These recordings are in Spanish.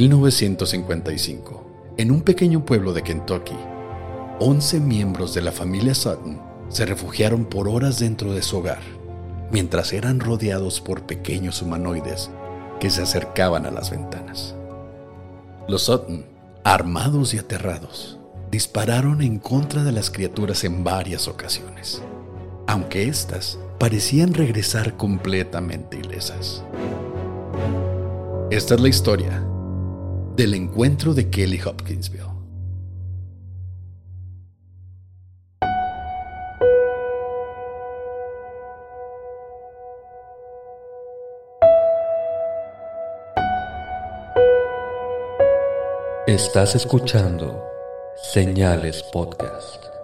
1955, en un pequeño pueblo de Kentucky, 11 miembros de la familia Sutton se refugiaron por horas dentro de su hogar, mientras eran rodeados por pequeños humanoides que se acercaban a las ventanas. Los Sutton, armados y aterrados, dispararon en contra de las criaturas en varias ocasiones, aunque éstas parecían regresar completamente ilesas. Esta es la historia del encuentro de Kelly Hopkinsville. Estás escuchando Señales Podcast.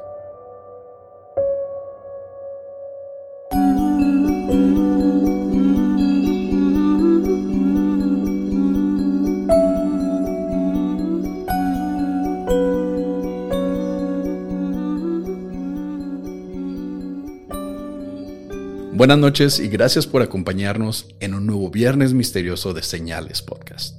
Buenas noches y gracias por acompañarnos en un nuevo viernes misterioso de Señales Podcast.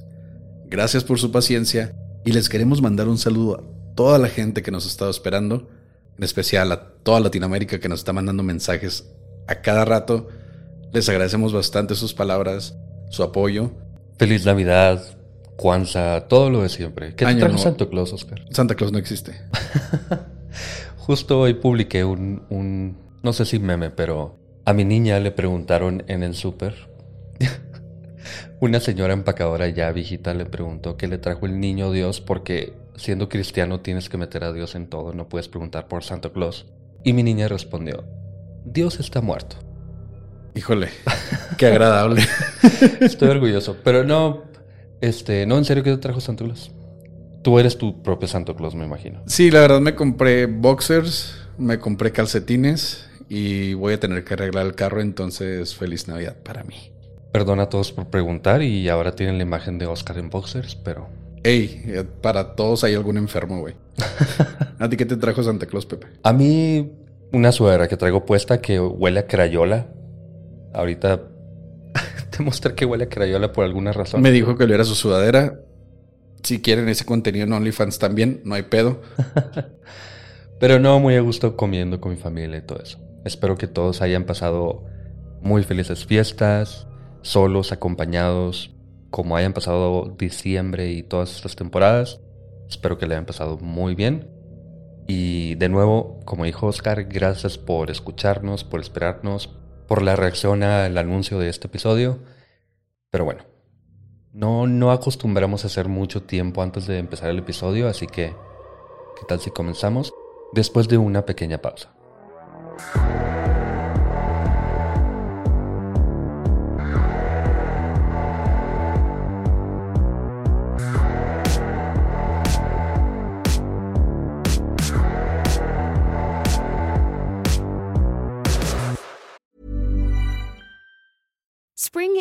Gracias por su paciencia y les queremos mandar un saludo a toda la gente que nos ha estado esperando, en especial a toda Latinoamérica que nos está mandando mensajes a cada rato. Les agradecemos bastante sus palabras, su apoyo. Feliz Navidad, Kwanzaa, todo lo de siempre. ¿Qué te trajo. Santa Claus, Oscar? Santa Claus no existe. Justo hoy publiqué un, un, no sé si meme, pero a mi niña le preguntaron en el súper. Una señora empacadora ya viejita le preguntó qué le trajo el niño Dios porque siendo cristiano tienes que meter a Dios en todo, no puedes preguntar por Santa Claus. Y mi niña respondió, Dios está muerto. Híjole, qué agradable. Estoy orgulloso, pero no, este, no, en serio, ¿qué te trajo Santa Claus? Tú eres tu propio Santa Claus, me imagino. Sí, la verdad me compré boxers, me compré calcetines y voy a tener que arreglar el carro, entonces feliz Navidad para mí. Perdona a todos por preguntar y ahora tienen la imagen de Oscar en boxers, pero Ey, eh, para todos hay algún enfermo, güey. ¿A ti qué te trajo Santa Claus, Pepe? a mí una sudadera que traigo puesta que huele a crayola. Ahorita te mostré que huele a crayola por alguna razón. Me dijo que le era su sudadera. Si quieren ese contenido en OnlyFans también, no hay pedo. Pero no, muy a gusto comiendo con mi familia y todo eso. Espero que todos hayan pasado muy felices fiestas, solos, acompañados, como hayan pasado diciembre y todas estas temporadas. Espero que le hayan pasado muy bien. Y de nuevo, como dijo Oscar, gracias por escucharnos, por esperarnos, por la reacción al anuncio de este episodio. Pero bueno, no, no acostumbramos a hacer mucho tiempo antes de empezar el episodio, así que, ¿qué tal si comenzamos? Después de una pequeña pausa. Thank you.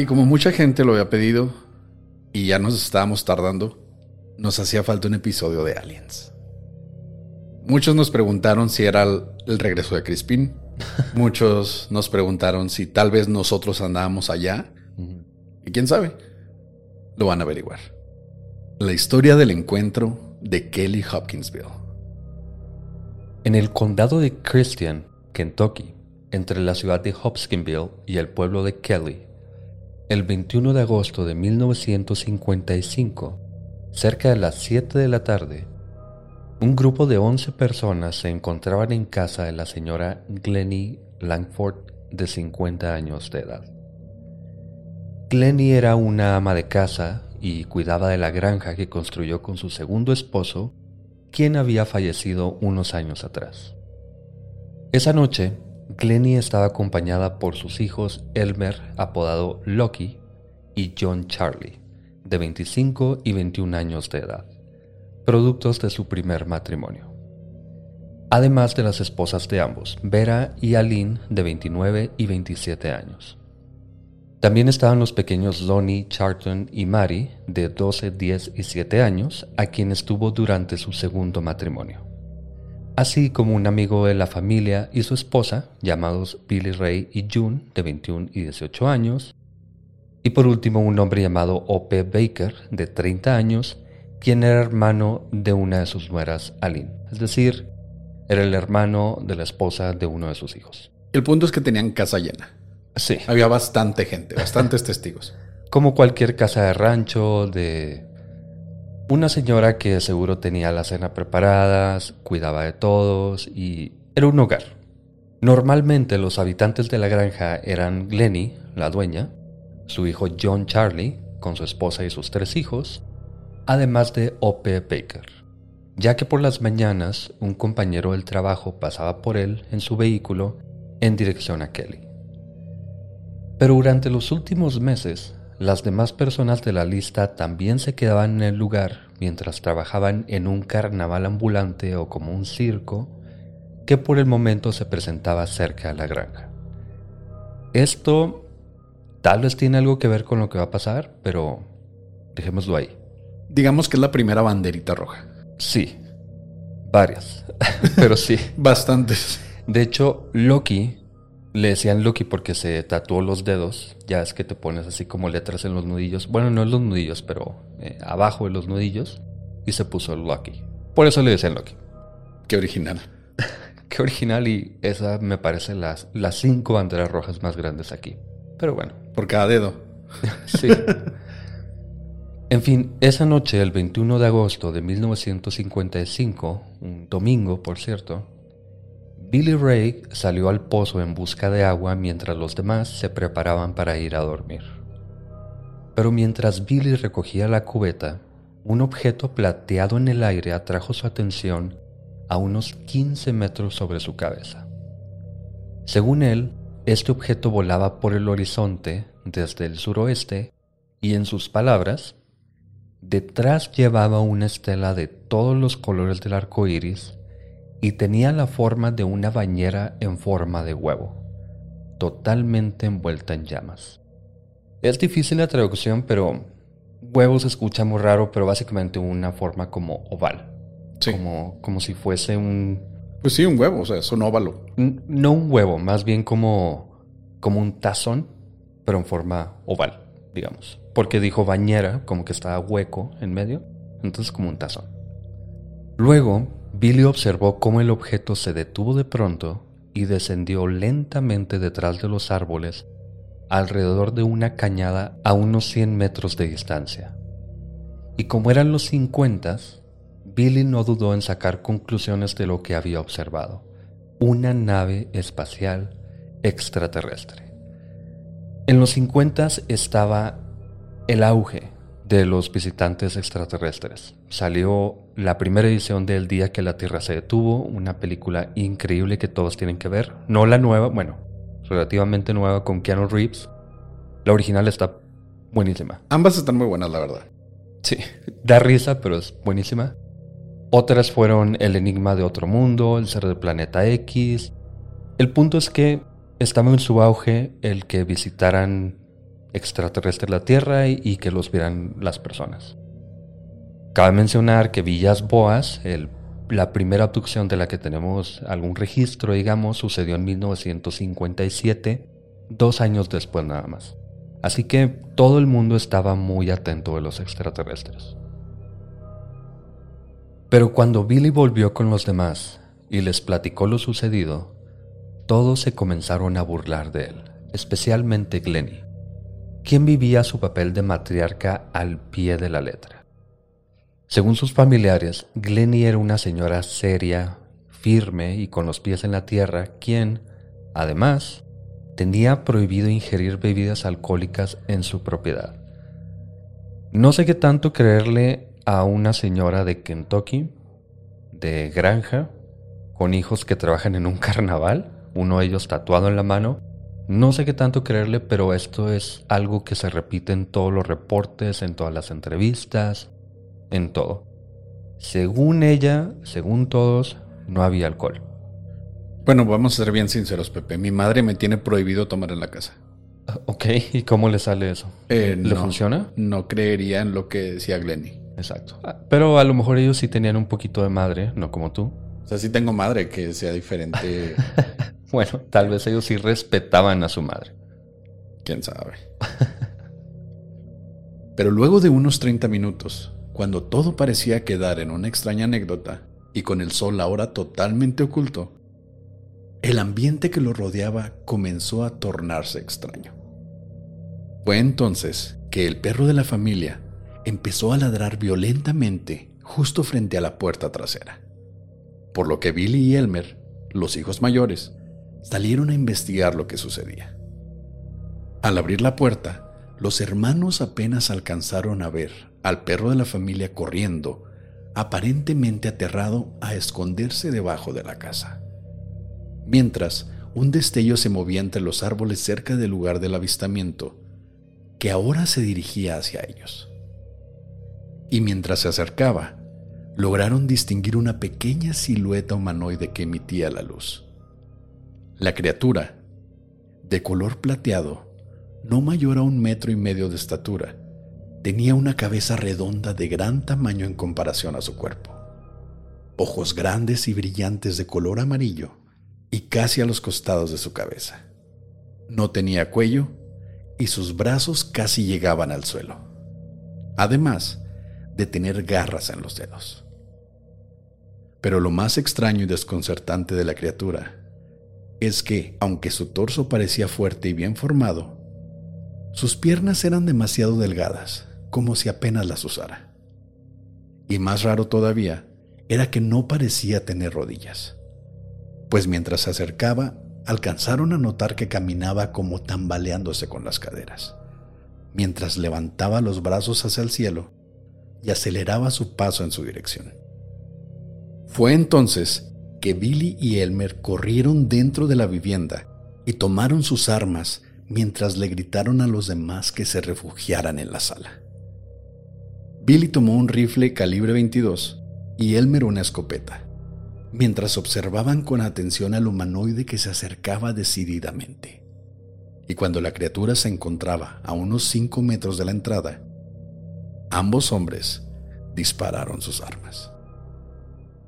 Y como mucha gente lo había pedido y ya nos estábamos tardando, nos hacía falta un episodio de Aliens. Muchos nos preguntaron si era el, el regreso de Crispin. Muchos nos preguntaron si tal vez nosotros andábamos allá. Y quién sabe, lo van a averiguar. La historia del encuentro de Kelly Hopkinsville. En el condado de Christian, Kentucky, entre la ciudad de Hopkinsville y el pueblo de Kelly, el 21 de agosto de 1955, cerca de las 7 de la tarde, un grupo de 11 personas se encontraban en casa de la señora Glennie Langford de 50 años de edad. Glennie era una ama de casa y cuidaba de la granja que construyó con su segundo esposo, quien había fallecido unos años atrás. Esa noche, Glennie estaba acompañada por sus hijos Elmer, apodado Lucky, y John Charlie, de 25 y 21 años de edad, productos de su primer matrimonio. Además de las esposas de ambos, Vera y Aline, de 29 y 27 años. También estaban los pequeños Lonnie, Charlton y Mary, de 12, 10 y 7 años, a quienes tuvo durante su segundo matrimonio. Así como un amigo de la familia y su esposa, llamados Billy Ray y June, de 21 y 18 años. Y por último, un hombre llamado O.P. Baker, de 30 años, quien era hermano de una de sus nueras, Aline. Es decir, era el hermano de la esposa de uno de sus hijos. El punto es que tenían casa llena. Sí. Había bastante gente, bastantes testigos. Como cualquier casa de rancho, de una señora que seguro tenía la cena preparada, cuidaba de todos y era un hogar. Normalmente los habitantes de la granja eran Glennie, la dueña, su hijo John Charlie, con su esposa y sus tres hijos, además de O.P. Baker, ya que por las mañanas un compañero del trabajo pasaba por él en su vehículo en dirección a Kelly. Pero durante los últimos meses, las demás personas de la lista también se quedaban en el lugar mientras trabajaban en un carnaval ambulante o como un circo que por el momento se presentaba cerca de la granja. Esto tal vez tiene algo que ver con lo que va a pasar, pero dejémoslo ahí. Digamos que es la primera banderita roja. Sí, varias, pero sí. Bastantes. De hecho, Loki le decían Lucky porque se tatuó los dedos. Ya es que te pones así como letras en los nudillos. Bueno, no en los nudillos, pero eh, abajo de los nudillos. Y se puso Lucky. Por eso le decían Lucky. Qué original. Qué original y esa me parece las, las cinco banderas rojas más grandes aquí. Pero bueno. Por cada dedo. sí. En fin, esa noche, el 21 de agosto de 1955, un domingo, por cierto, Billy Ray salió al pozo en busca de agua mientras los demás se preparaban para ir a dormir. Pero mientras Billy recogía la cubeta, un objeto plateado en el aire atrajo su atención a unos 15 metros sobre su cabeza. Según él, este objeto volaba por el horizonte desde el suroeste y en sus palabras, detrás llevaba una estela de todos los colores del arco iris y tenía la forma de una bañera en forma de huevo, totalmente envuelta en llamas. Es difícil la traducción, pero huevo se escucha muy raro, pero básicamente una forma como oval. Como, como si fuese un... Pues sí, un huevo, o sea, es un óvalo. no un huevo, más bien como, como un tazón, pero en forma oval, digamos. Porque dijo bañera, como que estaba hueco en medio, entonces como un tazón. Luego, Billy observó cómo el objeto se detuvo de pronto y descendió lentamente detrás de los árboles alrededor de una cañada a unos 100 metros de distancia. Y como eran los 50, Billy no dudó en sacar conclusiones de lo que había observado. Una nave espacial extraterrestre. En los 50 estaba el auge de los visitantes extraterrestres. Salió la primera edición del día que la Tierra se detuvo, una película increíble que todos tienen que ver. No la nueva, bueno, relativamente nueva con Keanu Reeves. La original está buenísima. Ambas están muy buenas, la verdad. Sí, da risa, pero es buenísima. Otras fueron El Enigma de Otro Mundo, El Ser del Planeta X. El punto es que estaba en su auge el que visitaran extraterrestre la Tierra y, que los vieran las personas. Cabe mencionar que Villas Boas, la primera abducción de la que tenemos algún registro, digamos, sucedió en 1957, dos años después nada más. Así que todo el mundo estaba muy atento de los extraterrestres. Pero cuando Billy volvió con los demás y les platicó lo sucedido, todos se comenzaron a burlar de él, especialmente Glenny, quien vivía su papel de matriarca al pie de la letra. Según sus familiares, Glenny era una señora seria, firme y con los pies en la tierra, quien, además, tenía prohibido ingerir bebidas alcohólicas en su propiedad. No sé qué tanto creerle a una señora de Kentucky, de granja, con hijos que trabajan en un carnaval, uno de ellos tatuado en la mano. No sé qué tanto creerle, pero esto es algo que se repite en todos los reportes, en todas las entrevistas, en todo. Según ella, según todos, no había alcohol. Bueno, vamos a ser bien sinceros, Pepe. Mi madre me tiene prohibido tomar en la casa. Ah, ok, ¿y cómo le sale eso? Eh, ¿Le no, funciona? No creería en lo que decía Glenny. Exacto. Ah, Pero a lo mejor ellos sí tenían un poquito de madre, no como tú. O sea, sí tengo madre que sea diferente. Bueno, tal vez ellos sí respetaban a su madre. Quién sabe. Pero luego de unos 30 minutos, cuando todo parecía quedar en una extraña anécdota y con el sol ahora totalmente oculto, el ambiente que lo rodeaba comenzó a tornarse extraño. Fue entonces que el perro de la familia empezó a ladrar violentamente justo frente a la puerta trasera, por lo que Billy y Elmer, los hijos mayores, salieron a investigar lo que sucedía. Al abrir la puerta, los hermanos apenas alcanzaron a ver al perro de la familia corriendo, aparentemente aterrado, a esconderse debajo de la casa. Mientras, un destello se movía entre los árboles cerca del lugar del avistamiento, que ahora se dirigía hacia ellos. Y mientras se acercaba, lograron distinguir una pequeña silueta humanoide que emitía la luz. La criatura, de color plateado, no mayor a un metro y medio de estatura, tenía una cabeza redonda de gran tamaño en comparación a su cuerpo, ojos grandes y brillantes de color amarillo y casi a los costados de su cabeza. No tenía cuello y sus brazos casi llegaban al suelo, además de tener garras en los dedos. Pero lo más extraño y desconcertante de la criatura es que, aunque su torso parecía fuerte y bien formado, sus piernas eran demasiado delgadas, como si apenas las usara. Y más raro todavía era que no parecía tener rodillas, pues mientras se acercaba alcanzaron a notar que caminaba como tambaleándose con las caderas, mientras levantaba los brazos hacia el cielo y aceleraba su paso en su dirección. Fue entonces que Billy y Elmer corrieron dentro de la vivienda y tomaron sus armas mientras le gritaron a los demás que se refugiaran en la sala. Billy tomó un rifle calibre 22 y Elmer una escopeta, mientras observaban con atención al humanoide que se acercaba decididamente. Y cuando la criatura se encontraba a unos 5 metros de la entrada, ambos hombres dispararon sus armas.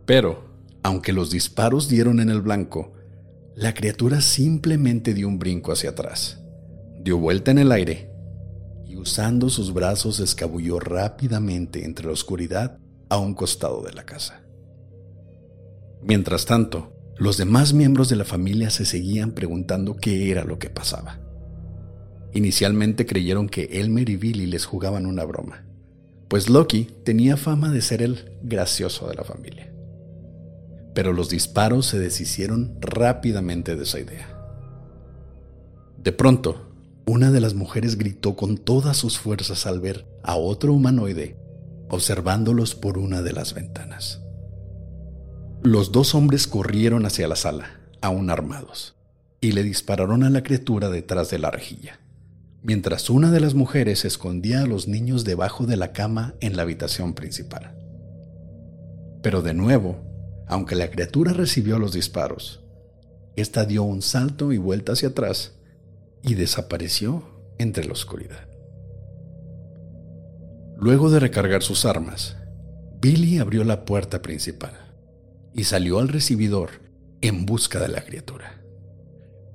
Pero, aunque los disparos dieron en el blanco, la criatura simplemente dio un brinco hacia atrás, dio vuelta en el aire usando sus brazos escabulló rápidamente entre la oscuridad a un costado de la casa. Mientras tanto, los demás miembros de la familia se seguían preguntando qué era lo que pasaba. Inicialmente creyeron que Elmer y Billy les jugaban una broma, pues Loki tenía fama de ser el gracioso de la familia pero los disparos se deshicieron rápidamente de esa idea. De pronto, una de las mujeres gritó con todas sus fuerzas al ver a otro humanoide observándolos por una de las ventanas. Los dos hombres corrieron hacia la sala, aún armados, y le dispararon a la criatura detrás de la rejilla, mientras una de las mujeres escondía a los niños debajo de la cama en la habitación principal. Pero de nuevo, aunque la criatura recibió los disparos, ésta dio un salto y vuelta hacia atrás y desapareció entre la oscuridad. Luego de recargar sus armas, Billy abrió la puerta principal y salió al recibidor en busca de la criatura.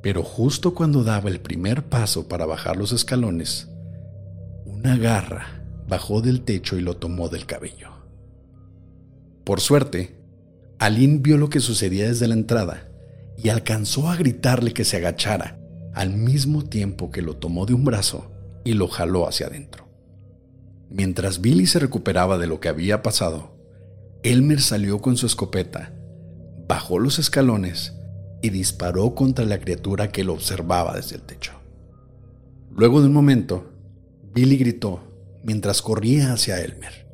Pero justo cuando daba el primer paso para bajar los escalones, una garra bajó del techo y lo tomó del cabello. Por suerte, Aline vio lo que sucedía desde la entrada y alcanzó a gritarle que se agachara, al mismo tiempo que lo tomó de un brazo y lo jaló hacia adentro. Mientras Billy se recuperaba de lo que había pasado, Elmer salió con su escopeta, bajó los escalones y disparó contra la criatura que lo observaba desde el techo. Luego de un momento, Billy gritó mientras corría hacia Elmer,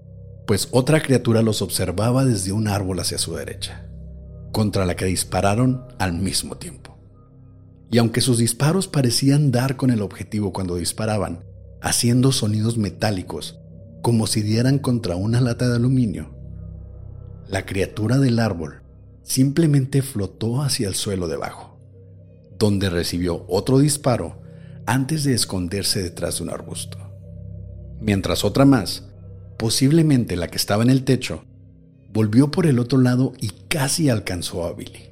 pues otra criatura los observaba desde un árbol hacia su derecha, contra la que dispararon al mismo tiempo. Y aunque sus disparos parecían dar con el objetivo cuando disparaban, haciendo sonidos metálicos como si dieran contra una lata de aluminio, la criatura del árbol simplemente flotó hacia el suelo debajo, donde recibió otro disparo antes de esconderse detrás de un arbusto. Mientras otra más, posiblemente la que estaba en el techo, volvió por el otro lado y casi alcanzó a Billy,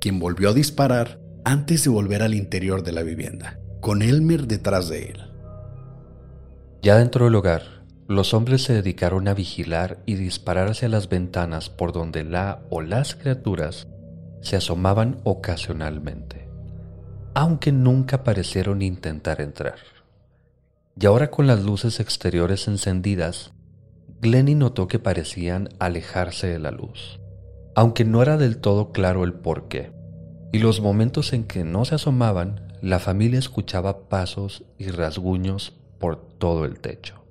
quien volvió a disparar antes de volver al interior de la vivienda, con Elmer detrás de él. Ya dentro del hogar, los hombres se dedicaron a vigilar y disparar hacia las ventanas por donde la o las criaturas se asomaban ocasionalmente, aunque nunca parecieron intentar entrar. Y ahora con las luces exteriores encendidas, Glenny notó que parecían alejarse de la luz, aunque no era del todo claro el por qué. Y los momentos en que no se asomaban, la familia escuchaba pasos y rasguños por todo el techo.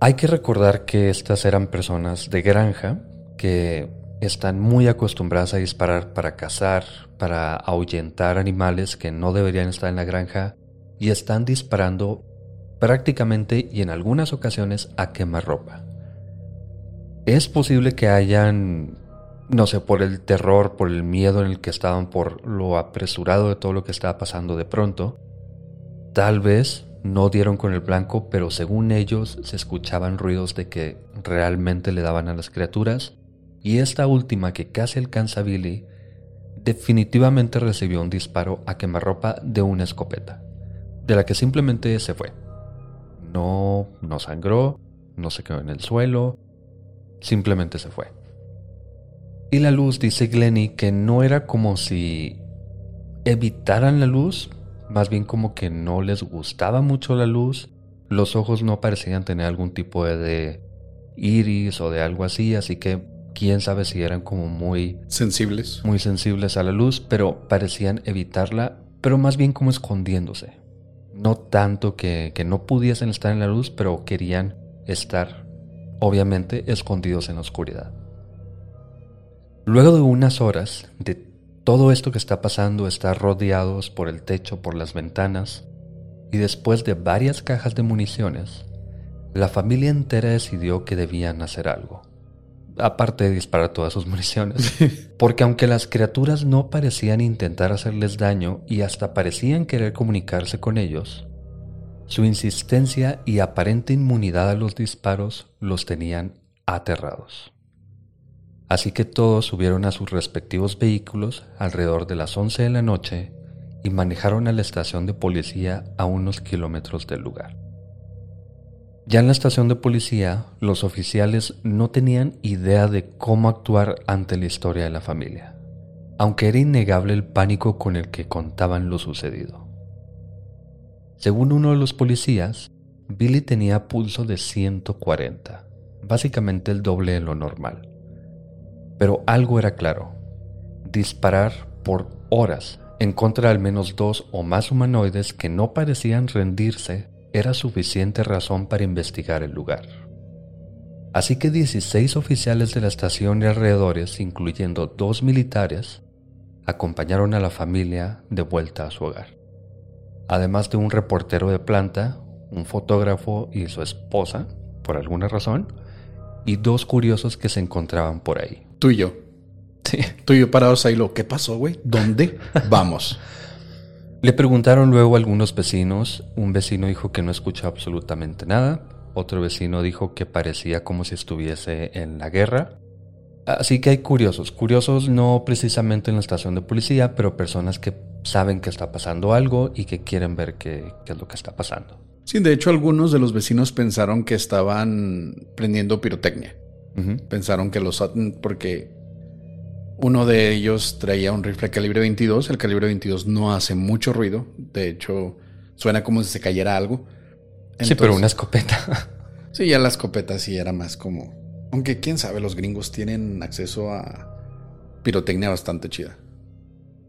Hay que recordar que estas eran personas de granja que están muy acostumbradas a disparar para cazar, para ahuyentar animales que no deberían estar en la granja y están disparando prácticamente y en algunas ocasiones a quemarropa. Es posible que hayan, no sé, por el terror, por el miedo en el que estaban, por lo apresurado de todo lo que estaba pasando de pronto, tal vez no dieron con el blanco, pero según ellos se escuchaban ruidos de que realmente le daban a las criaturas. Y esta última, que casi alcanza a Billy, definitivamente recibió un disparo a quemarropa de una escopeta, de la que simplemente se fue. No, no sangró, no se quedó en el suelo, simplemente se fue. Y la luz, dice Glenny, que no era como si evitaran la luz, más bien como que no les gustaba mucho la luz, los ojos no parecían tener algún tipo de, iris o de algo así, así que quién sabe si eran como muy sensibles. Muy sensibles a la luz, pero parecían evitarla, pero más bien como escondiéndose. No tanto que, que no pudiesen estar en la luz, pero querían estar, obviamente, escondidos en la oscuridad. Luego de unas horas de todo esto que está pasando está rodeados por el techo, por las ventanas, y después de varias cajas de municiones, la familia entera decidió que debían hacer algo. Aparte de disparar todas sus municiones. Porque aunque las criaturas no parecían intentar hacerles daño y hasta parecían querer comunicarse con ellos, su insistencia y aparente inmunidad a los disparos los tenían aterrados. Así que todos subieron a sus respectivos vehículos alrededor de las 11 de la noche y manejaron a la estación de policía a unos kilómetros del lugar. Ya en la estación de policía, los oficiales no tenían idea de cómo actuar ante la historia de la familia, aunque era innegable el pánico con el que contaban lo sucedido. Según uno de los policías, Billy tenía pulso de 140, básicamente el doble de lo normal. Pero algo era claro. Disparar por horas en contra de al menos dos o más humanoides que no parecían rendirse era suficiente razón para investigar el lugar. Así que 16 oficiales de la estación y alrededores, incluyendo dos militares, acompañaron a la familia de vuelta a su hogar. Además de un reportero de planta, un fotógrafo y su esposa, por alguna razón, y dos curiosos que se encontraban por ahí. Tú y yo. Sí. Tú y yo parados ahí, lo, ¿qué pasó, güey? ¿Dónde vamos? Le preguntaron luego a algunos vecinos. Un vecino dijo que no escuchó absolutamente nada. Otro vecino dijo que parecía como si estuviese en la guerra. Así que hay curiosos. Curiosos no precisamente en la estación de policía, pero personas que saben que está pasando algo y que quieren ver qué, qué es lo que está pasando. Sí, de hecho algunos de los vecinos pensaron que estaban prendiendo pirotecnia. Pensaron que los porque uno de ellos traía un rifle calibre 22. El calibre 22 no hace mucho ruido. De hecho, suena como si se cayera algo. sí, pero una escopeta. sí, ya la escopeta sí era más como... Aunque quién sabe, los gringos tienen acceso a pirotecnia bastante chida.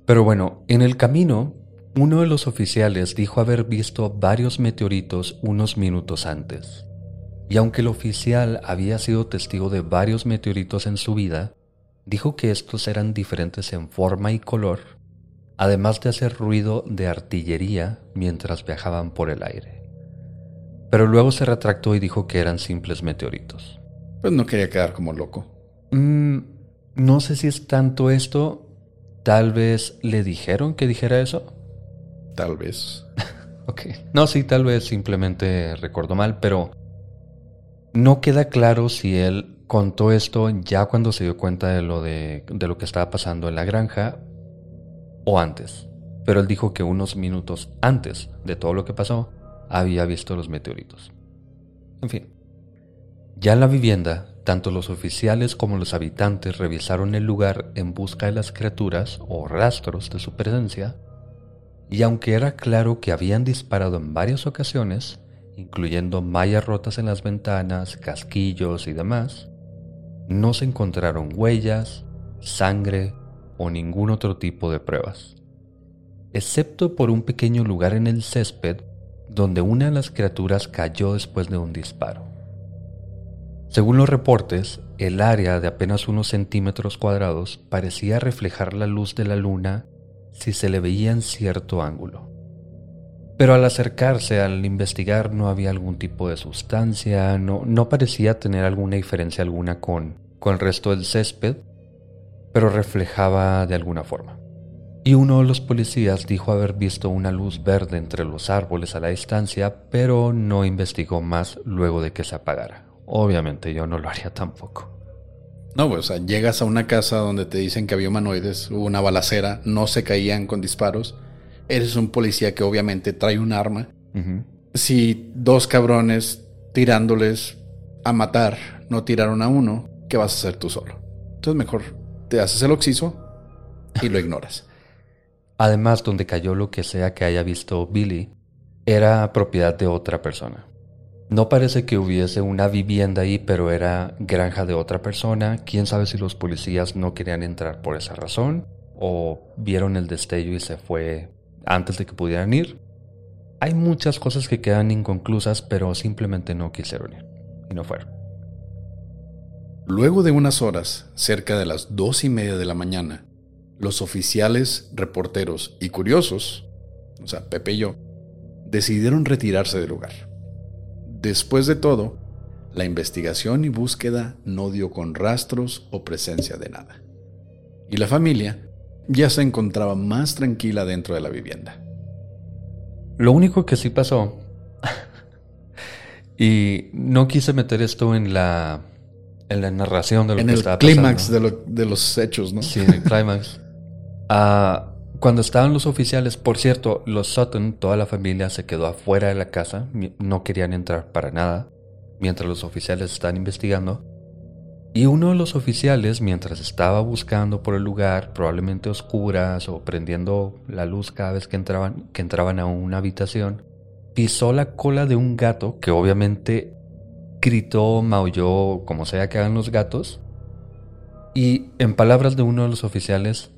Pero bueno, en el camino, uno de los oficiales dijo haber visto varios meteoritos unos minutos antes. Y aunque el oficial había sido testigo de varios meteoritos en su vida, dijo que estos eran diferentes en forma y color, además de hacer ruido de artillería mientras viajaban por el aire. Pero luego se retractó y dijo que eran simples meteoritos. Pues no quería quedar como loco. Mm, no sé si es tanto esto. Tal vez le dijeron que dijera eso. Tal vez. ok. No, sí, tal vez simplemente recordó mal, pero no queda claro si él contó esto ya cuando se dio cuenta de lo, de, lo que estaba pasando en la granja o antes. Pero él dijo que unos minutos antes de todo lo que pasó había visto los meteoritos. En fin. Ya en la vivienda, tanto los oficiales como los habitantes revisaron el lugar en busca de las criaturas o rastros de su presencia, y aunque era claro que habían disparado en varias ocasiones, incluyendo mallas rotas en las ventanas, casquillos y demás, no se encontraron huellas, sangre o ningún otro tipo de pruebas, excepto por un pequeño lugar en el césped donde una de las criaturas cayó después de un disparo. Según los reportes, el área de apenas unos centímetros cuadrados parecía reflejar la luz de la luna si se le veía en cierto ángulo. Pero al acercarse, al investigar, no había algún tipo de sustancia, no, no parecía tener alguna diferencia alguna con, con el resto del césped, pero reflejaba de alguna forma. Y uno de los policías dijo haber visto una luz verde entre los árboles a la distancia, pero no investigó más luego de que se apagara. Obviamente yo no lo haría tampoco. No, pues, llegas a una casa donde te dicen que había humanoides, hubo una balacera, no se caían con disparos eres un policía que obviamente trae un arma. Si dos cabrones tirándoles a matar no tiraron a uno, ¿qué vas a hacer tú solo? Entonces mejor te haces el oxiso y lo ignoras. Además, donde cayó lo que sea que haya visto Billy, era propiedad de otra persona. No parece que hubiese una vivienda ahí, pero era granja de otra persona. Quién sabe si los policías no querían entrar por esa razón o vieron el destello y se fue antes de que pudieran ir. Hay muchas cosas que quedan inconclusas, pero simplemente no quisieron ir y no fueron. Luego de unas horas, cerca de las dos y media de la mañana, los oficiales, reporteros y curiosos, o sea, Pepe y yo, decidieron retirarse del lugar. Después de todo, la investigación y búsqueda no dio con rastros o presencia de nada. Y la familia ya se encontraba más tranquila dentro de la vivienda. Lo único que sí pasó, y no quise meter esto en la, en la narración de lo que estaba pasando. En el clímax de, de, los hechos, ¿no? Sí, en el clímax. Ah, cuando estaban los oficiales, por cierto, los Sutton, toda la familia se quedó afuera de la casa, no querían entrar para nada, mientras los oficiales estaban investigando. Y uno de los oficiales, mientras estaba buscando por el lugar, probablemente oscuras o prendiendo la luz cada vez que entraban, que entraban a una habitación, pisó la cola de un gato que obviamente gritó, maulló, como sea que hagan los gatos. Y en palabras de uno de los oficiales,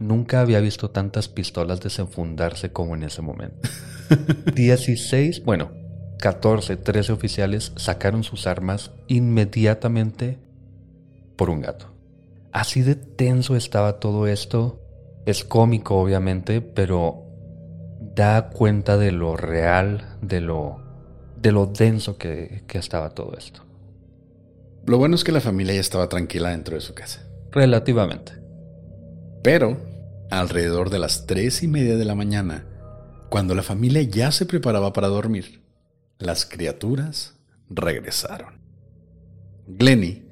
nunca había visto tantas pistolas desenfundarse como en ese momento. 16, bueno, 14, 13 oficiales sacaron sus armas inmediatamente por un gato. Así de tenso estaba todo esto. Es cómico, obviamente, pero da cuenta de lo real, de lo, de lo denso que, que estaba todo esto. Lo bueno es que la familia ya estaba tranquila dentro de su casa. Relativamente. Pero, alrededor de las tres y media de la mañana, cuando la familia ya se preparaba para dormir, las criaturas regresaron. Glenny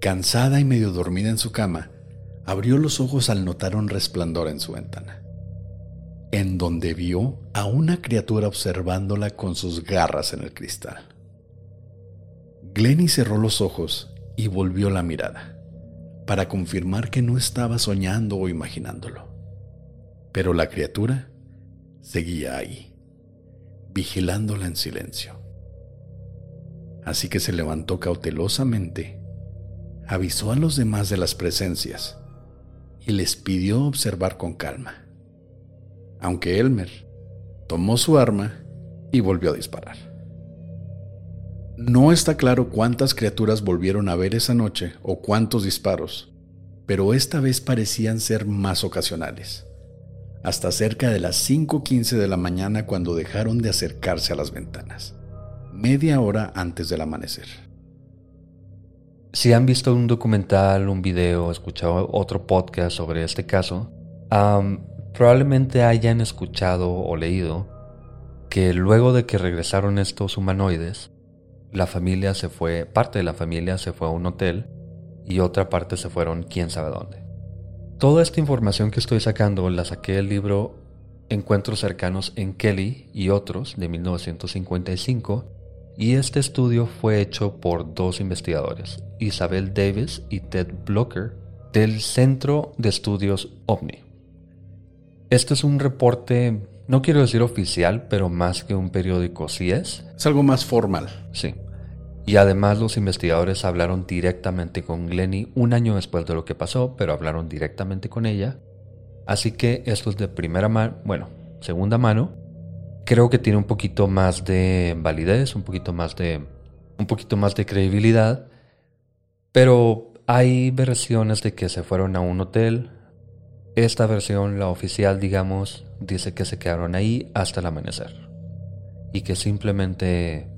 Cansada y medio dormida en su cama, abrió los ojos al notar un resplandor en su ventana, en donde vio a una criatura observándola con sus garras en el cristal. Glenny cerró los ojos y volvió la mirada, para confirmar que no estaba soñando o imaginándolo. Pero la criatura seguía ahí, vigilándola en silencio. Así que se levantó cautelosamente, avisó a los demás de las presencias y les pidió observar con calma, aunque Elmer tomó su arma y volvió a disparar. No está claro cuántas criaturas volvieron a ver esa noche o cuántos disparos, pero esta vez parecían ser más ocasionales, hasta cerca de las 5.15 de la mañana cuando dejaron de acercarse a las ventanas, media hora antes del amanecer. Si han visto un documental, un video, escuchado otro podcast sobre este caso, probablemente hayan escuchado o leído que luego de que regresaron estos humanoides, la familia se fue, parte de la familia se fue a un hotel y otra parte se fueron quién sabe dónde. Toda esta información que estoy sacando la saqué del libro Encuentros cercanos en Kelly y otros de 1955 y este estudio fue hecho por dos investigadores, Isabel Davis y Ted Blocker, del Centro de Estudios OVNI. Este es un reporte no quiero decir oficial, pero más que un periódico sí es. Es algo más formal. Sí. Y además los investigadores hablaron directamente con Glenny un año después de lo que pasó, pero hablaron directamente con ella. Así que esto es de primera mano, bueno, segunda mano. Creo que tiene un poquito más de validez, un poquito más de un poquito más de credibilidad, pero hay versiones de que se fueron a un hotel, esta versión, la oficial, digamos, dice que se quedaron ahí hasta el amanecer y que simplemente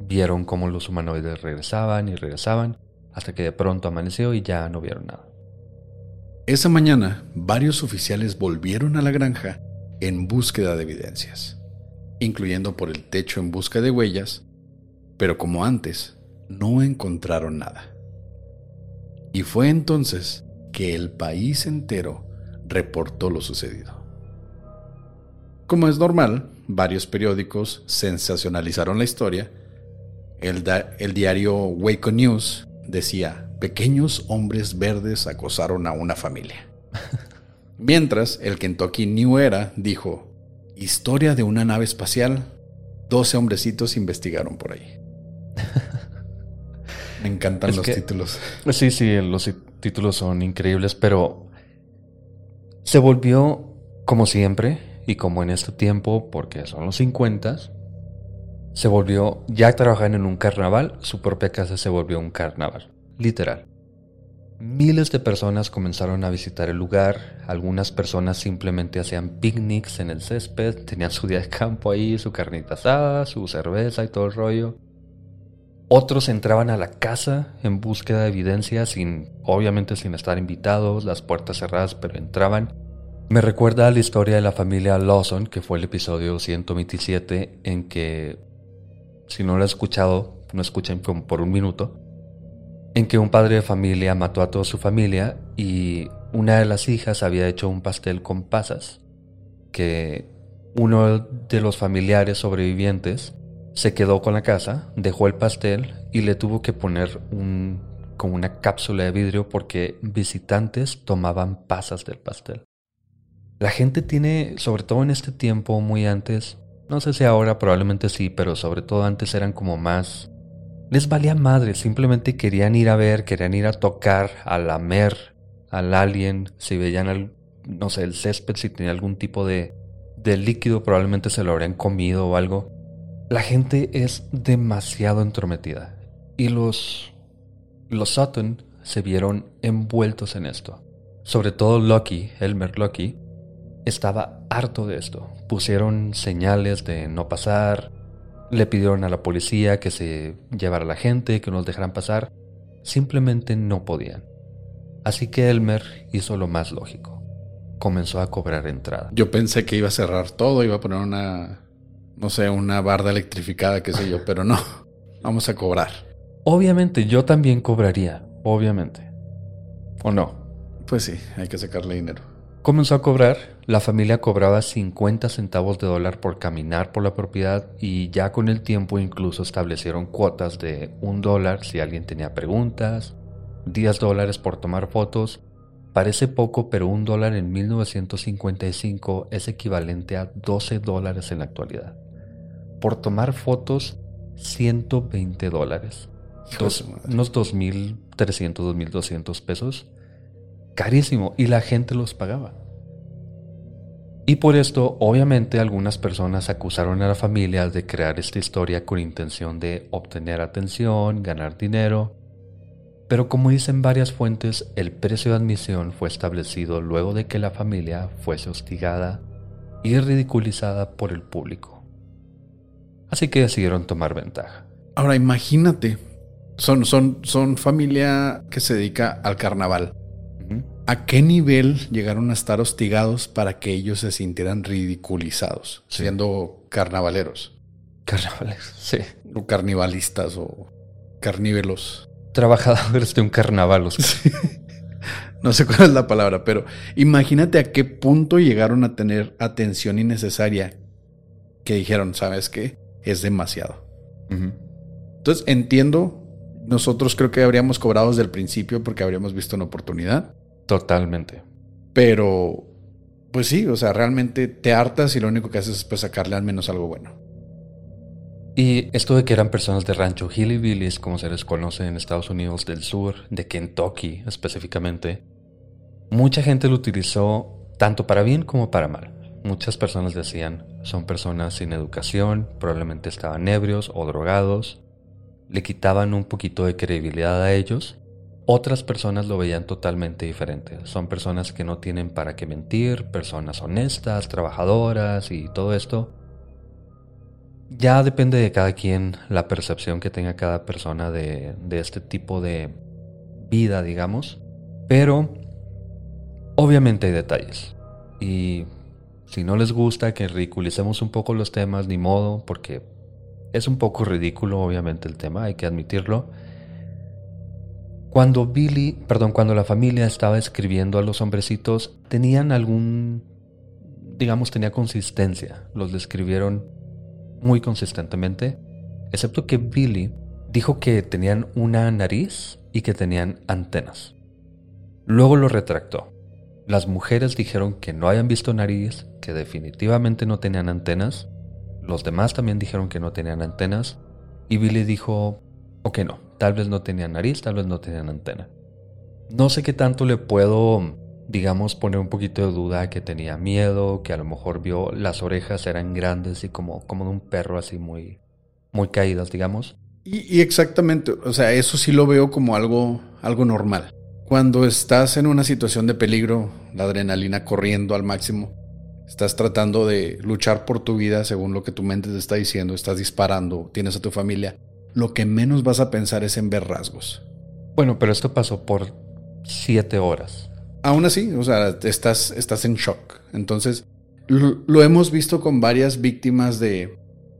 vieron cómo los humanoides regresaban y regresaban hasta que de pronto amaneció y ya no vieron nada. Esa mañana, varios oficiales volvieron a la granja en búsqueda de evidencias, incluyendo por el techo en busca de huellas, pero como antes, no encontraron nada. Y fue entonces que el país entero reportó lo sucedido. Como es normal, varios periódicos sensacionalizaron la historia. El, el, diario Waco News decía, pequeños hombres verdes acosaron a una familia. Mientras el Kentucky New Era dijo, historia de una nave espacial, 12 hombrecitos investigaron por ahí. Me encantan los títulos. Sí, sí, los títulos son increíbles, pero se volvió, como siempre, y como en este tiempo, porque son los 50, se volvió, ya trabajan en un carnaval, su propia casa se volvió un carnaval, literal. Miles de personas comenzaron a visitar el lugar, algunas personas simplemente hacían picnics en el césped, tenían su día de campo ahí, su carnita asada, su cerveza y todo el rollo. Otros entraban a la casa en búsqueda de evidencia sin, obviamente sin estar invitados, las puertas cerradas, pero entraban. Me recuerda la historia de la familia Lawson, que fue el episodio 127, en que, si no lo he escuchado, no escuchen como por un minuto, en que un padre de familia mató a toda su familia y una de las hijas había hecho un pastel con pasas, que uno de los familiares sobrevivientes se quedó con la casa, dejó el pastel y le tuvo que poner un, una cápsula de vidrio porque visitantes tomaban pasas del pastel. La gente tiene, sobre todo en este tiempo, muy antes, no sé si ahora probablemente sí, pero sobre todo antes eran como más... Les valía madre, simplemente querían ir a ver, querían ir a tocar, a lamer al alien, si veían, no sé, el césped, si tenía algún tipo de, de líquido, probablemente se lo habrían comido o algo. La gente es demasiado entrometida y los, los Sutton se vieron envueltos en esto. Sobre todo Lucky, Elmer Lucky, estaba harto de esto. Pusieron señales de no pasar, le pidieron a la policía que se llevara a la gente, que nos dejaran pasar. Simplemente no podían. Así que Elmer hizo lo más lógico. Comenzó a cobrar entrada. Yo pensé que iba a cerrar todo, iba a poner una, no sé, una barda electrificada, qué sé yo, pero no. Vamos a cobrar. Obviamente, yo también cobraría, obviamente. ¿O no? Pues sí, hay que sacarle dinero. Comenzó a cobrar, la familia cobraba 50 centavos de dólar por caminar por la propiedad y ya con el tiempo incluso establecieron cuotas de un dólar si alguien tenía preguntas, 10 dólares por tomar fotos. Parece poco, pero un dólar en 1955 es equivalente a 12 dólares en la actualidad. Por tomar fotos, 120 dólares. Dos, unos 2.300, 2.200 pesos. Carísimo. Y la gente los pagaba. Y por esto, obviamente, algunas personas acusaron a la familia de crear esta historia con intención de obtener atención, ganar dinero. Pero como dicen varias fuentes, el precio de admisión fue establecido luego de que la familia fuese hostigada y ridiculizada por el público. Así que decidieron tomar ventaja. Ahora imagínate, son, son, son familia que se dedica al carnaval. ¿A qué nivel llegaron a estar hostigados para que ellos se sintieran ridiculizados, siendo carnavaleros? Carnavaleros, sí. O carnivalistas o carnívelos. Trabajadores de un carnaval. No sé cuál es la palabra, pero imagínate a qué punto llegaron a tener atención innecesaria que dijeron, ¿sabes qué? Es demasiado. Entonces entiendo, nosotros creo que habríamos cobrado desde el principio porque habríamos visto una oportunidad. Totalmente. Pero, pues sí, o sea, realmente te hartas y lo único que haces es pues, sacarle al menos algo bueno. Y esto de que eran personas de rancho hillbillies, como se les conoce en Estados Unidos del Sur, de Kentucky específicamente, mucha gente lo utilizó tanto para bien como para mal. Muchas personas decían, son personas sin educación, probablemente estaban ebrios o drogados, le quitaban un poquito de credibilidad a ellos otras personas lo veían totalmente diferente. Son personas que no tienen para qué mentir, personas honestas, trabajadoras y todo esto. Ya depende de cada quien la percepción que tenga cada persona de, este tipo de vida, digamos. Pero obviamente hay detalles. Y si no les gusta que ridiculicemos un poco los temas, ni modo, porque es un poco ridículo obviamente el tema, hay que admitirlo. Cuando Billy, perdón, cuando la familia estaba escribiendo a los hombrecitos, tenían algún, digamos, tenía consistencia. Los describieron muy consistentemente, excepto que Billy dijo que tenían una nariz y que tenían antenas. Luego lo retractó. Las mujeres dijeron que no habían visto nariz, que definitivamente no tenían antenas. Los demás también dijeron que no tenían antenas. Y Billy dijo, ok, no, Tal vez no tenían nariz, tal vez no tenían antena. No sé qué tanto le puedo, digamos, poner un poquito de duda que tenía miedo, que a lo mejor vio las orejas eran grandes y como, como de un perro así muy, muy caídas, digamos. Y, exactamente, o sea, eso sí lo veo como algo, algo normal. Cuando estás en una situación de peligro, la adrenalina corriendo al máximo, estás tratando de luchar por tu vida según lo que tu mente te está diciendo, estás disparando, tienes a tu familia lo que menos vas a pensar es en ver rasgos. Bueno, pero esto pasó por siete horas. Aún así, o sea, estás, estás en shock. Entonces, lo, hemos visto con varias víctimas de,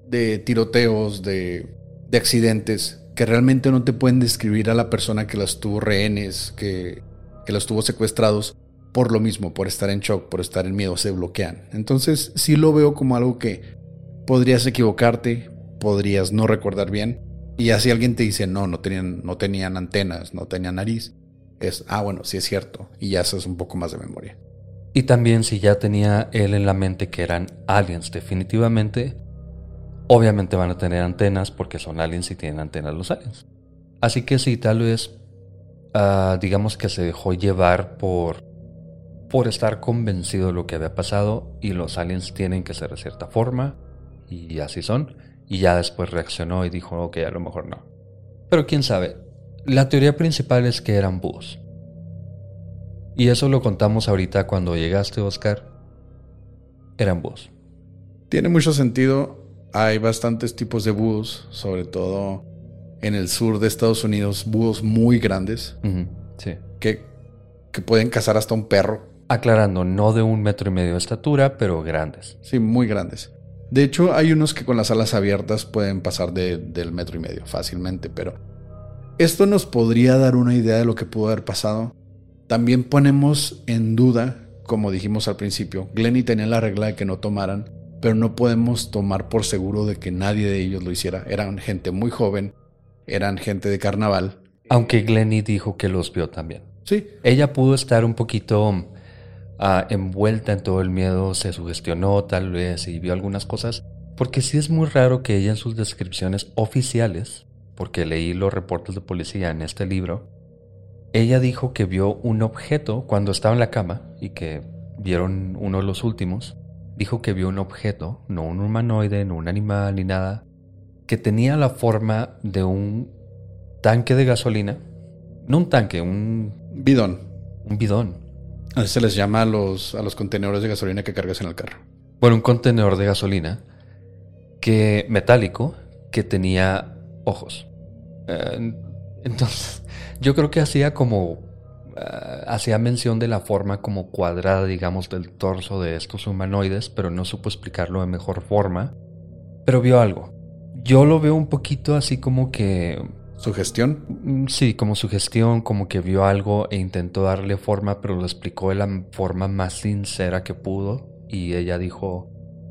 de tiroteos, de, de, accidentes, que realmente no te pueden describir a la persona que las tuvo rehenes, que, que las tuvo secuestrados, por lo mismo, por estar en shock, por estar en miedo, se bloquean. Entonces, sí lo veo como algo que podrías equivocarte, podrías no recordar bien, y así alguien te dice, no, no tenían, no tenían antenas, no tenían nariz. Es, ah, bueno, sí es cierto. Y ya haces un poco más de memoria. Y también si ya tenía él en la mente que eran aliens, definitivamente, obviamente van a tener antenas porque son aliens y tienen antenas los aliens. Así que sí, tal vez, ah, digamos que se dejó llevar por, por estar convencido de lo que había pasado y los aliens tienen que ser de cierta forma y así son. Y ya después reaccionó y dijo, ok, a lo mejor no. Pero quién sabe. La teoría principal es que eran búhos. Y eso lo contamos ahorita cuando llegaste, Oscar. Eran búhos. Tiene mucho sentido. Hay bastantes tipos de búhos, sobre todo en el sur de Estados Unidos, búhos muy grandes. Sí. Que, que pueden cazar hasta un perro. Aclarando, no de un metro y medio de estatura, pero grandes. Sí, muy grandes. De hecho, hay unos que con las alas abiertas pueden pasar del metro y medio fácilmente, pero esto nos podría dar una idea de lo que pudo haber pasado. También ponemos en duda, como dijimos al principio, Glenny tenía la regla de que no tomaran, pero no podemos tomar por seguro de que nadie de ellos lo hiciera. Eran gente muy joven, eran gente de carnaval, Aunque Glennie dijo que los vio también. Sí. Ella pudo estar un poquito ah, envuelta en todo el miedo, se sugestionó tal vez y vio algunas cosas, porque sí es muy raro que ella en sus descripciones oficiales, porque leí los reportes de policía en este libro, ella dijo que vio un objeto cuando estaba en la cama y que vieron uno de los últimos, dijo que vio un objeto, no un humanoide, no un animal ni nada, que tenía la forma de un tanque de gasolina. No un tanque, un, Bidón. un bidón. Así se les llama a los, a los contenedores de gasolina que cargas en el carro. Bueno, un contenedor de gasolina que metálico que tenía ojos. Eh, entonces, yo creo que hacía como hacía mención de la forma como cuadrada, digamos, del torso de estos humanoides, pero no supo explicarlo de mejor forma. Pero vio algo. Yo lo veo un poquito así como que Sugestión. Mm, Sí, como sugestión, como que vio algo e intentó darle forma, pero lo explicó de la forma más sincera que pudo. Y ella dijo,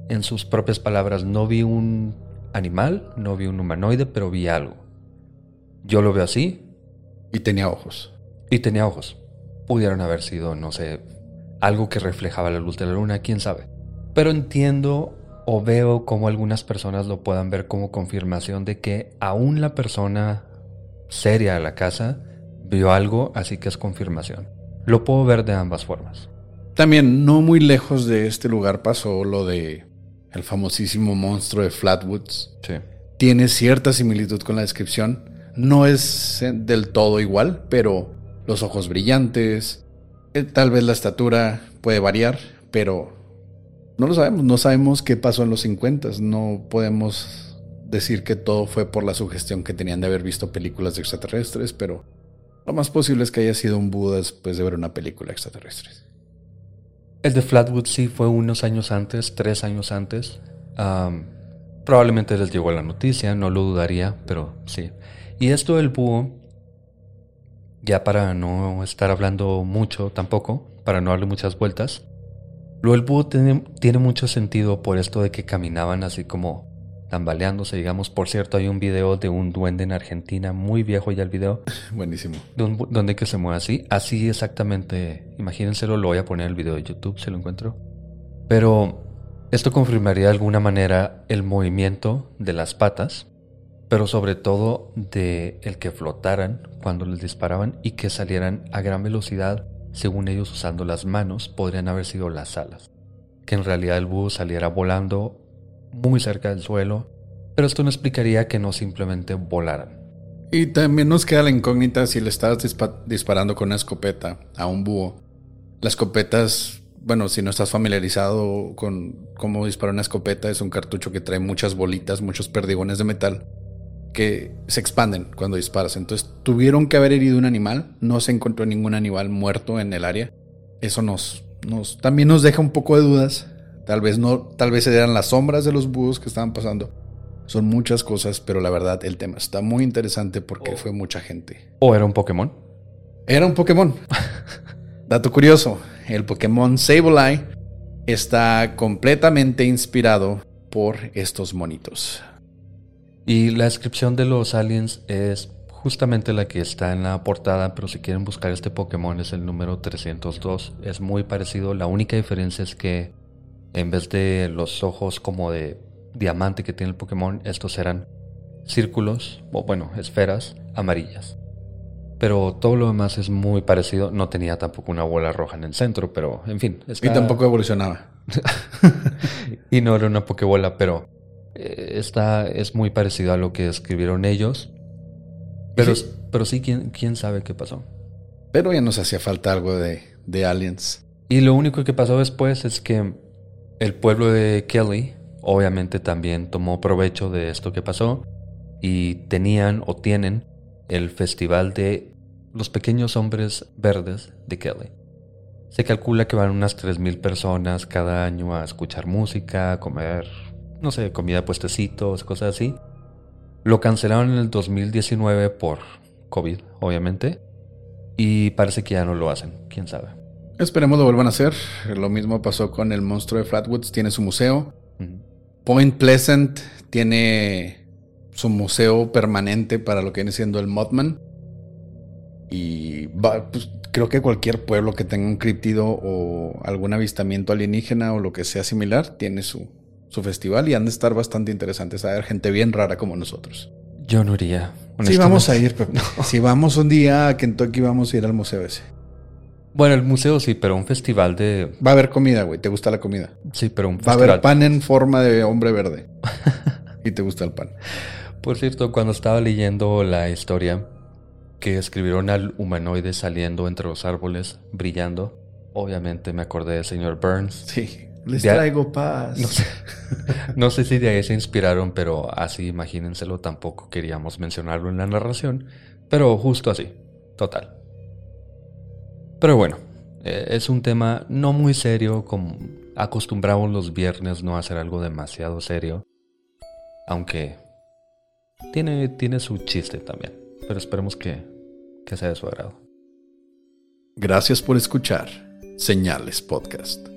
en sus propias palabras, no vi un animal, no vi un humanoide, pero vi algo. Yo lo veo así Y tenía ojos. Y tenía ojos. Pudieron haber sido, no sé, algo que reflejaba la luz de la luna, quién sabe. Pero entiendo o veo como algunas personas lo puedan ver como confirmación de que aún la persona seria de la casa vio algo, así que es confirmación. Lo puedo ver de ambas formas. También, no muy lejos de este lugar pasó lo de el famosísimo monstruo de Flatwoods. Sí. Tiene cierta similitud con la descripción. No es eh, del todo igual, pero los ojos brillantes, eh, tal vez la estatura puede variar, pero no lo sabemos. No sabemos qué pasó en los 50. No podemos decir que todo fue por la sugestión que tenían de haber visto películas de extraterrestres, pero lo más posible es que haya sido un Buda después de ver una película extraterrestre. El de Flatwood sí fue unos años antes, tres años antes. Probablemente les llegó la noticia, no lo dudaría, pero sí. Y esto del búho, ya para no estar hablando mucho tampoco, para no darle muchas vueltas, lo del búho tiene, tiene mucho sentido por esto de que caminaban así como tambaleándose, digamos. Por cierto, hay un video de un duende en Argentina, muy viejo ya el video, Buenísimo. de un donde que se mueve así, así exactamente, imagínenselo, lo voy a poner en el video de YouTube si lo encuentro. Pero esto confirmaría de alguna manera el movimiento de las patas, pero sobre todo de el que flotaran cuando les disparaban y que salieran a gran velocidad, según ellos usando las manos, podrían haber sido las alas. Que en realidad el búho saliera volando muy cerca del suelo, pero esto no explicaría que no simplemente volaran. Y también nos queda la incógnita si le dispa- disparando con una escopeta a un búho. Las escopetas, bueno, si no estás familiarizado con cómo disparar una escopeta, es un cartucho que trae muchas bolitas, muchos perdigones de metal que se expanden cuando disparas. Entonces tuvieron que haber herido un animal. No se encontró ningún animal muerto en el área. Eso nos, nos también nos deja un poco de dudas. Tal vez no, tal vez eran las sombras de los búhos que estaban pasando. Son muchas cosas, pero la verdad el tema está muy interesante porque fue mucha gente. ¿O era un Pokémon? Era un Pokémon. Dato curioso, el Pokémon Sableye está completamente inspirado por estos monitos. Y la descripción de los aliens es justamente la que está en la portada, pero si quieren buscar este Pokémon es el número 302. Es muy parecido, la única diferencia es que en vez de los ojos como de diamante que tiene el Pokémon, estos eran círculos, o bueno, esferas amarillas. Pero todo lo demás es muy parecido. No tenía tampoco una bola roja en el centro, pero en fin. Y está- tampoco evolucionaba. y no era una Pokébola, pero eh, está, es muy parecido a lo que escribieron ellos. Pero Sí. pero sí, ¿quién, quién sabe qué pasó. Pero ya nos hacía falta algo de, de aliens. Y lo único que pasó después es que el pueblo de Kelly obviamente también tomó provecho de esto que pasó y tenían o tienen el festival de los pequeños hombres verdes de Kelly. Se calcula que van unas 3.000 personas cada año a escuchar música, a comer, no sé, comida, puestecitos, cosas así. Lo cancelaron en el 2019 por COVID, obviamente. Y parece que ya no lo hacen, quién sabe. Esperemos lo vuelvan a hacer. Lo mismo pasó con el monstruo de Flatwoods. Tiene su museo. Point Pleasant tiene su museo permanente para lo que viene siendo el Mothman. Y va, pues, creo que cualquier pueblo que tenga un críptido o algún avistamiento alienígena o lo que sea similar tiene su, su festival y han de estar bastante interesantes. A ver, gente bien rara como nosotros. Yo no iría. Sí, vamos a ir, pero si vamos un día a Kentucky, vamos a ir al museo ese. Bueno, el museo sí, pero un festival de. Va a haber comida, güey. ¿Te gusta la comida? Sí, pero un Va a haber pan en forma de hombre verde. y te gusta el pan. Por cierto, cuando estaba leyendo la historia que escribieron al humanoide saliendo entre los árboles, brillando, obviamente me acordé del señor Burns. Sí. Les traigo paz. No sé, no sé si de ahí se inspiraron, pero así imagínenselo, tampoco queríamos mencionarlo en la narración, pero justo así, total. Pero bueno, eh, es un tema no muy serio, como acostumbramos los viernes no a hacer algo demasiado serio, aunque tiene, tiene su chiste también, pero esperemos que, que sea de su agrado. Gracias por escuchar Señales Podcast.